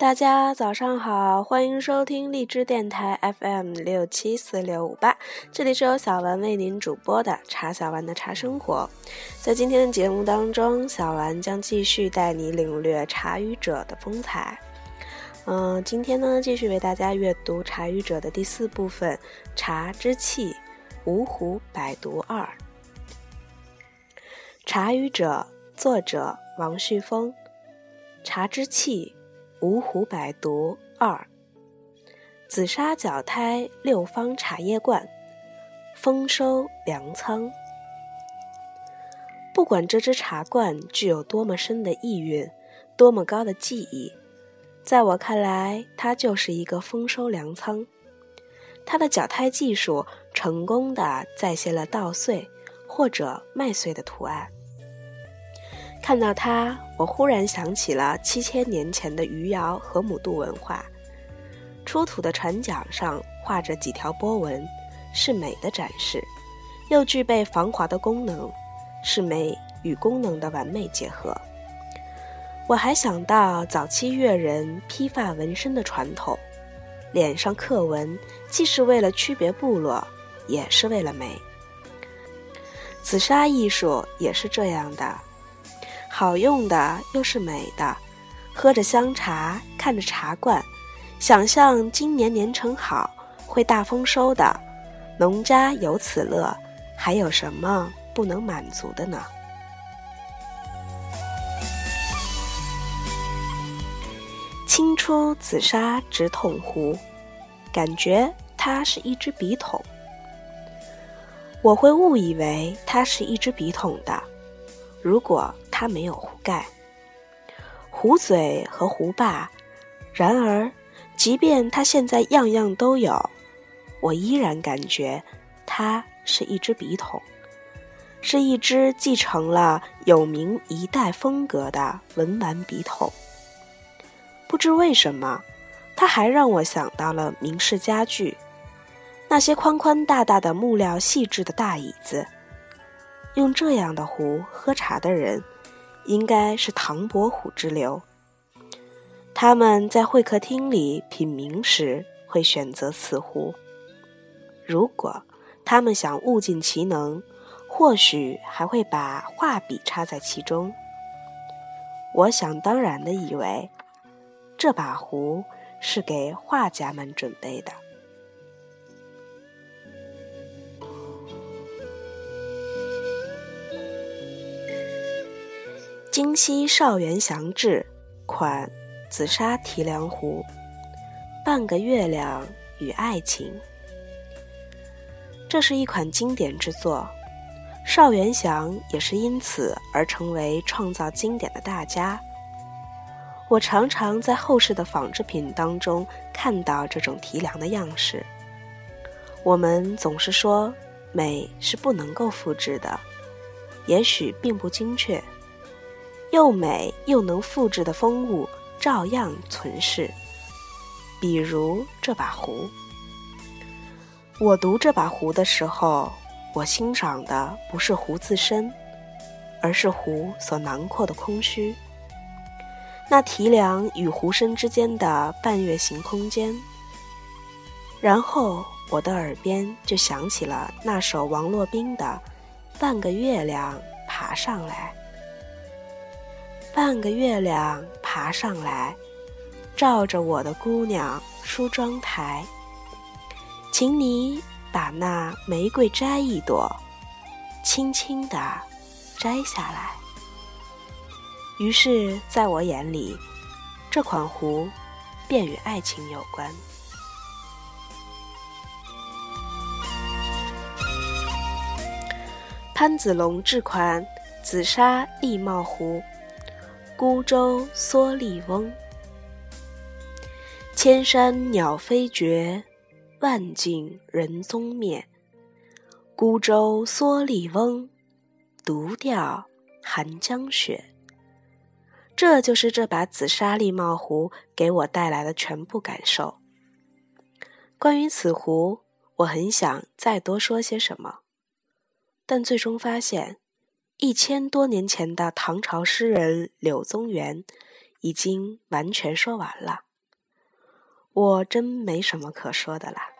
大家早上好，欢迎收听荔枝电台 FM 六七四六五八，这里是由小丸为您主播的茶小丸的茶生活。在今天的节目当中，小丸将继续带你领略茶语者的风采。嗯，今天呢，继续为大家阅读茶语者的第四部分《茶之气》，五虎百毒二。茶语者，作者王旭峰，《茶之气》。五虎百毒二，紫砂脚胎六方茶叶罐，丰收粮仓。不管这只茶罐具有多么深的意蕴，多么高的技艺，在我看来，它就是一个丰收粮仓。它的脚胎技术成功的再现了稻穗或者麦穗的图案。看到它，我忽然想起了七千年前的余姚和姆渡文化。出土的船桨上画着几条波纹，是美的展示，又具备防滑的功能，是美与功能的完美结合。我还想到早期越人披发纹身的传统，脸上刻纹既是为了区别部落，也是为了美。紫砂艺术也是这样的。好用的又是美的，喝着香茶，看着茶罐，想象今年年成好，会大丰收的，农家有此乐，还有什么不能满足的呢？清出紫砂直筒壶，感觉它是一只笔筒，我会误以为它是一只笔筒的，如果。它没有壶盖、壶嘴和壶把，然而，即便它现在样样都有，我依然感觉它是一只笔筒，是一只继承了有名一代风格的文玩笔筒。不知为什么，它还让我想到了明式家具，那些宽宽大大的木料细致的大椅子，用这样的壶喝茶的人。应该是唐伯虎之流。他们在会客厅里品茗时会选择此壶。如果他们想物尽其能，或许还会把画笔插在其中。我想当然的以为，这把壶是给画家们准备的。京西少元祥制款紫砂提梁壶，半个月亮与爱情。这是一款经典之作，邵元祥也是因此而成为创造经典的大家。我常常在后世的仿制品当中看到这种提梁的样式。我们总是说美是不能够复制的，也许并不精确。又美又能复制的风物照样存世，比如这把壶。我读这把壶的时候，我欣赏的不是壶自身，而是壶所囊括的空虚。那提梁与壶身之间的半月形空间。然后我的耳边就响起了那首王洛宾的《半个月亮爬上来》。半个月亮爬上来，照着我的姑娘梳妆台。请你把那玫瑰摘一朵，轻轻地摘下来。于是，在我眼里，这款壶便与爱情有关。潘子龙制款紫砂立帽壶。孤舟蓑笠翁，千山鸟飞绝，万径人踪灭。孤舟蓑笠翁，独钓寒江雪。这就是这把紫砂立帽壶给我带来的全部感受。关于此壶，我很想再多说些什么，但最终发现。一千多年前的唐朝诗人柳宗元已经完全说完了。我真没什么可说的啦。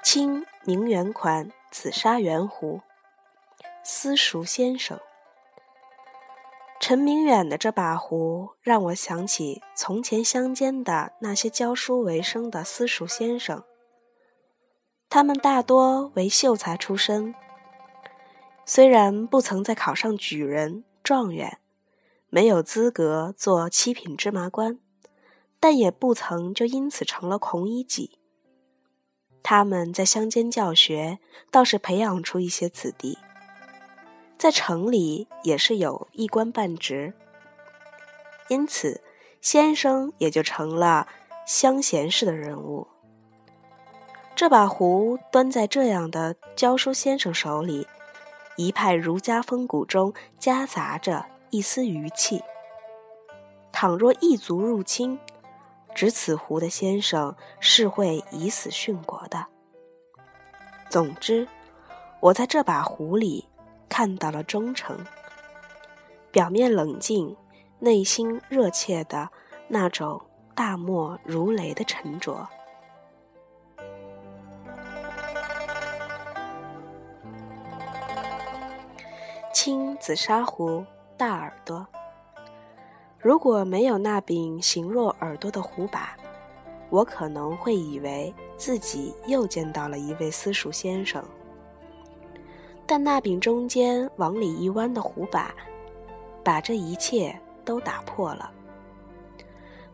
清明远款紫砂圆壶，私塾先生。陈明远的这把壶让我想起从前乡间的那些教书为生的私塾先生，他们大多为秀才出身。虽然不曾再考上举人、状元，没有资格做七品芝麻官，但也不曾就因此成了孔乙己。他们在乡间教学，倒是培养出一些子弟，在城里也是有一官半职，因此先生也就成了乡贤式的人物。这把壶端在这样的教书先生手里。一派儒家风骨中夹杂着一丝余气。倘若异族入侵，执此壶的先生是会以死殉国的。总之，我在这把壶里看到了忠诚，表面冷静，内心热切的那种大漠如雷的沉着。青紫砂壶，大耳朵。如果没有那柄形若耳朵的壶把，我可能会以为自己又见到了一位私塾先生。但那柄中间往里一弯的壶把，把这一切都打破了。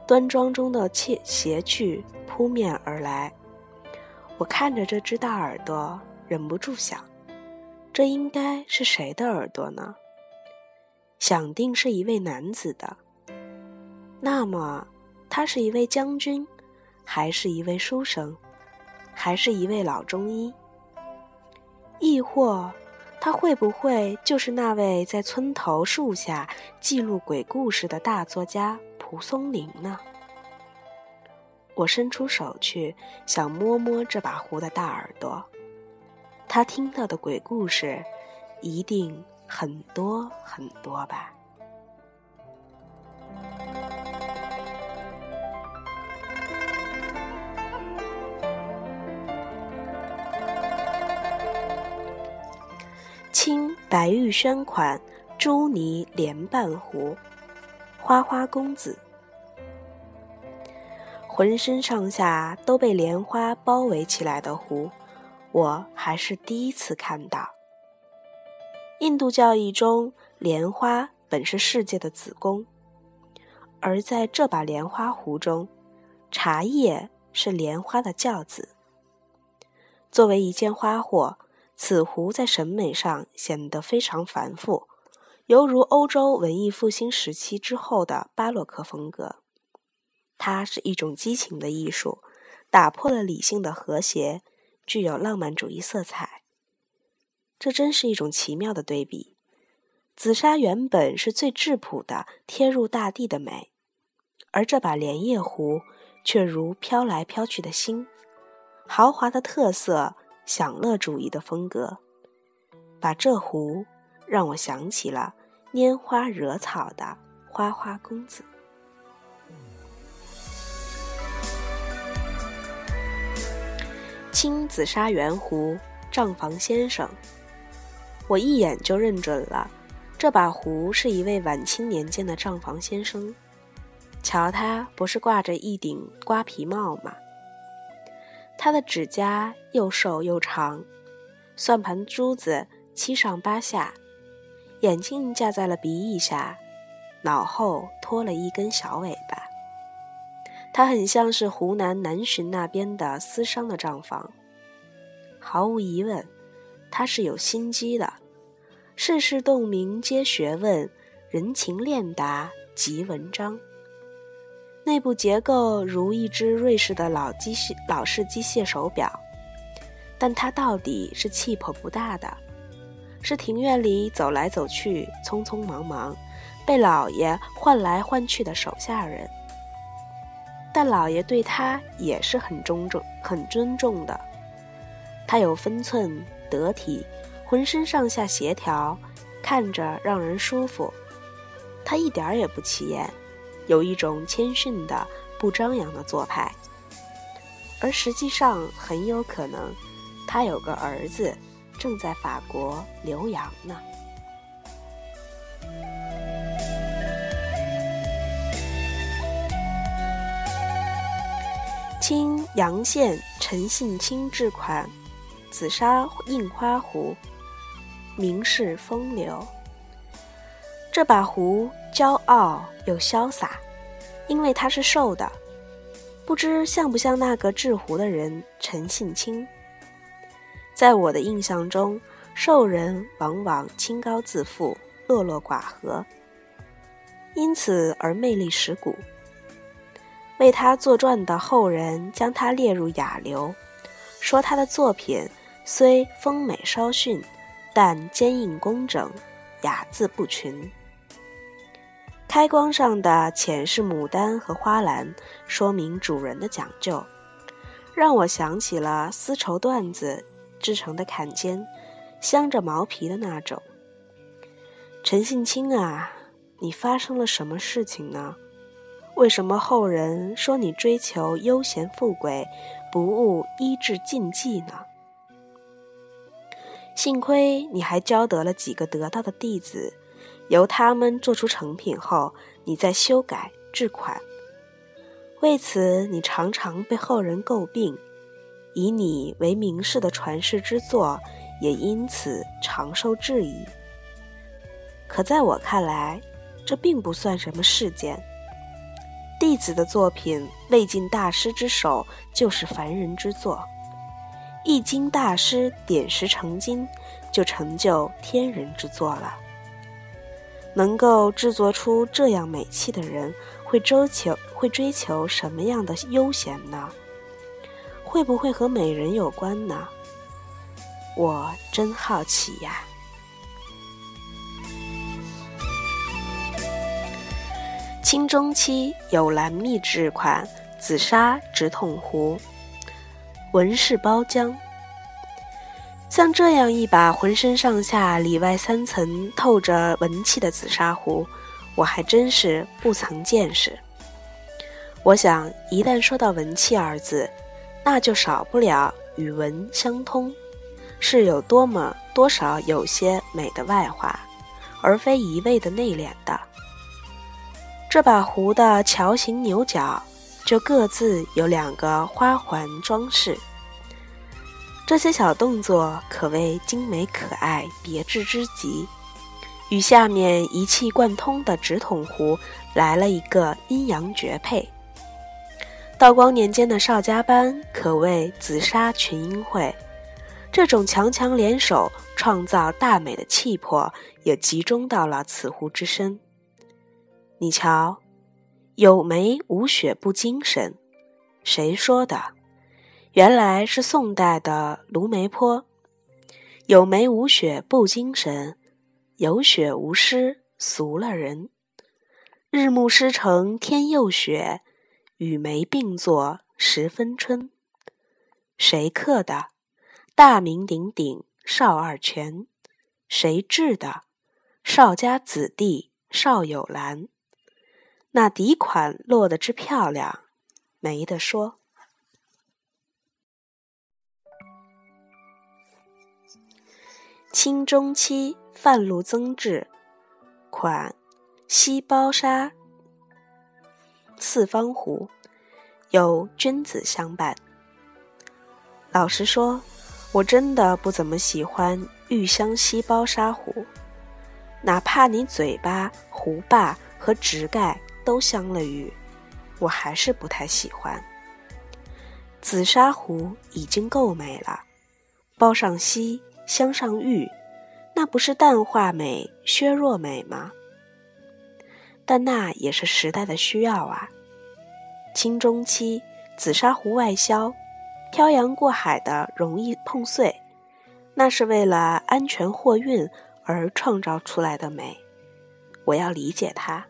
端庄中的切邪趣扑面而来，我看着这只大耳朵，忍不住想。这应该是谁的耳朵呢？想定是一位男子的。那么，他是一位将军，还是一位书生，还是一位老中医？亦或，他会不会就是那位在村头树下记录鬼故事的大作家蒲松龄呢？我伸出手去，想摸摸这把壶的大耳朵。他听到的鬼故事，一定很多很多吧。白玉轩款朱泥莲瓣壶，花花公子，浑身上下都被莲花包围起来的壶。我还是第一次看到。印度教义中，莲花本是世界的子宫，而在这把莲花壶中，茶叶是莲花的教子。作为一件花货，此壶在审美上显得非常繁复，犹如欧洲文艺复兴时期之后的巴洛克风格。它是一种激情的艺术，打破了理性的和谐。具有浪漫主义色彩，这真是一种奇妙的对比。紫砂原本是最质朴的贴入大地的美，而这把莲叶壶却如飘来飘去的星，豪华的特色，享乐主义的风格，把这壶让我想起了拈花惹草的花花公子。青紫砂圆壶，账房先生。我一眼就认准了，这把壶是一位晚清年间的账房先生。瞧他不是挂着一顶瓜皮帽吗？他的指甲又瘦又长，算盘珠子七上八下，眼镜架在了鼻翼下，脑后拖了一根小尾巴。他很像是湖南南浔那边的私商的账房，毫无疑问，他是有心机的。世事洞明皆学问，人情练达即文章。内部结构如一只瑞士的老机械老式机械手表，但它到底是气魄不大的，是庭院里走来走去、匆匆忙忙，被老爷换来换去的手下人。但老爷对他也是很尊重、很尊重的。他有分寸、得体，浑身上下协调，看着让人舒服。他一点也不起眼，有一种谦逊的、不张扬的做派。而实际上，很有可能他有个儿子正在法国留洋呢。清阳县陈信清制款紫砂印花壶，名士风流。这把壶骄傲又潇洒，因为它是瘦的。不知像不像那个制壶的人陈信清？在我的印象中，瘦人往往清高自负、落落寡合，因此而魅力十足。为他作传的后人将他列入雅流，说他的作品虽风美稍逊，但坚硬工整，雅字不群。开光上的浅是牡丹和花篮，说明主人的讲究，让我想起了丝绸缎子制成的坎肩，镶着毛皮的那种。陈信清啊，你发生了什么事情呢？为什么后人说你追求悠闲富贵，不务医治禁忌呢？幸亏你还教得了几个得道的弟子，由他们做出成品后，你再修改制款。为此，你常常被后人诟病，以你为名士的传世之作，也因此常受质疑。可在我看来，这并不算什么事件。弟子的作品未进大师之手，就是凡人之作；一经大师点石成金，就成就天人之作了。能够制作出这样美器的人，会追求会追求什么样的悠闲呢？会不会和美人有关呢？我真好奇呀。清中期有蓝密制款紫砂直筒壶，纹饰包浆。像这样一把浑身上下里外三层透着文气的紫砂壶，我还真是不曾见识。我想，一旦说到文气二字，那就少不了与文相通，是有多么多少有些美的外化，而非一味的内敛的。这把壶的桥形牛角，就各自有两个花环装饰。这些小动作可谓精美可爱、别致之极，与下面一气贯通的直筒壶来了一个阴阳绝配。道光年间的邵家班可谓紫砂群英会，这种强强联手创造大美的气魄也集中到了此壶之身。你瞧，有梅无雪不精神，谁说的？原来是宋代的卢梅坡。有梅无雪不精神，有雪无诗俗了人。日暮诗成天又雪，与梅并作十分春。谁刻的？大名鼎鼎邵二泉。谁制的？邵家子弟邵有兰。那底款落得之漂亮，没得说。清中期范路增制款西包沙四方壶，有君子相伴。老实说，我真的不怎么喜欢玉香西包沙壶，哪怕你嘴巴、壶把和直盖。都镶了玉，我还是不太喜欢。紫砂壶已经够美了，包上锡，镶上玉，那不是淡化美、削弱美吗？但那也是时代的需要啊。清中期紫砂壶外销，漂洋过海的容易碰碎，那是为了安全货运而创造出来的美，我要理解它。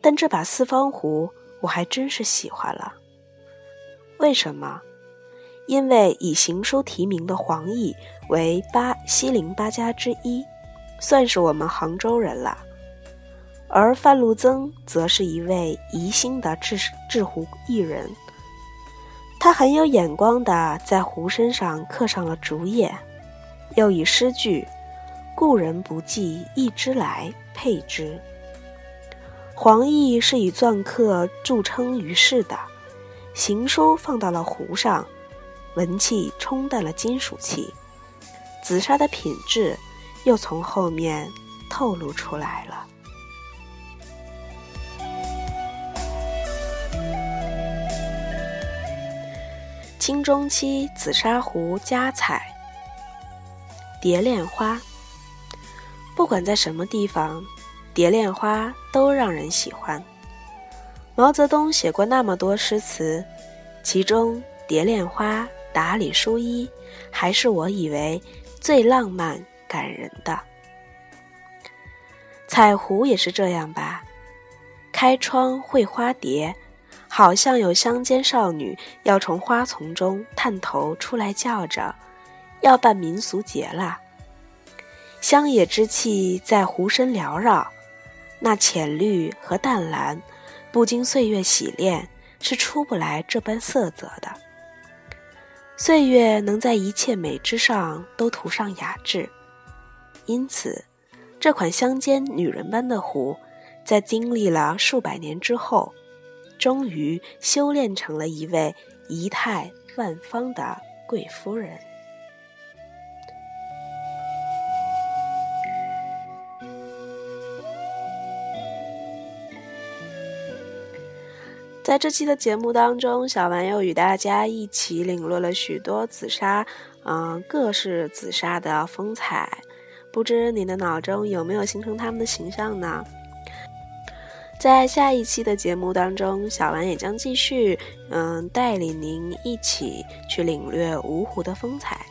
但这把四方壶我还真是喜欢了。为什么？因为以行书题名的黄奕为八西陵八家之一，算是我们杭州人了。而范禄曾则是一位宜兴的制制壶艺人，他很有眼光的在壶身上刻上了竹叶，又以诗句“故人不记一枝来”配之。黄奕是以篆刻著称于世的，行书放到了壶上，文气冲淡了金属气，紫砂的品质又从后面透露出来了。清中期紫砂壶加彩，蝶恋花。不管在什么地方，蝶恋花都让人喜欢。毛泽东写过那么多诗词，其中蝶恋花打理书衣，还是我以为最浪漫感人的。彩湖也是这样吧，开窗会花蝶。好像有乡间少女要从花丛中探头出来，叫着：“要办民俗节了！”乡野之气在湖身缭绕，那浅绿和淡蓝，不经岁月洗练，是出不来这般色泽的。岁月能在一切美之上都涂上雅致，因此，这款乡间女人般的壶，在经历了数百年之后。终于修炼成了一位仪态万方的贵夫人。在这期的节目当中，小丸又与大家一起领略了许多紫砂，嗯，各式紫砂的风采。不知你的脑中有没有形成他们的形象呢？在下一期的节目当中，小丸也将继续，嗯，带领您一起去领略芜湖的风采。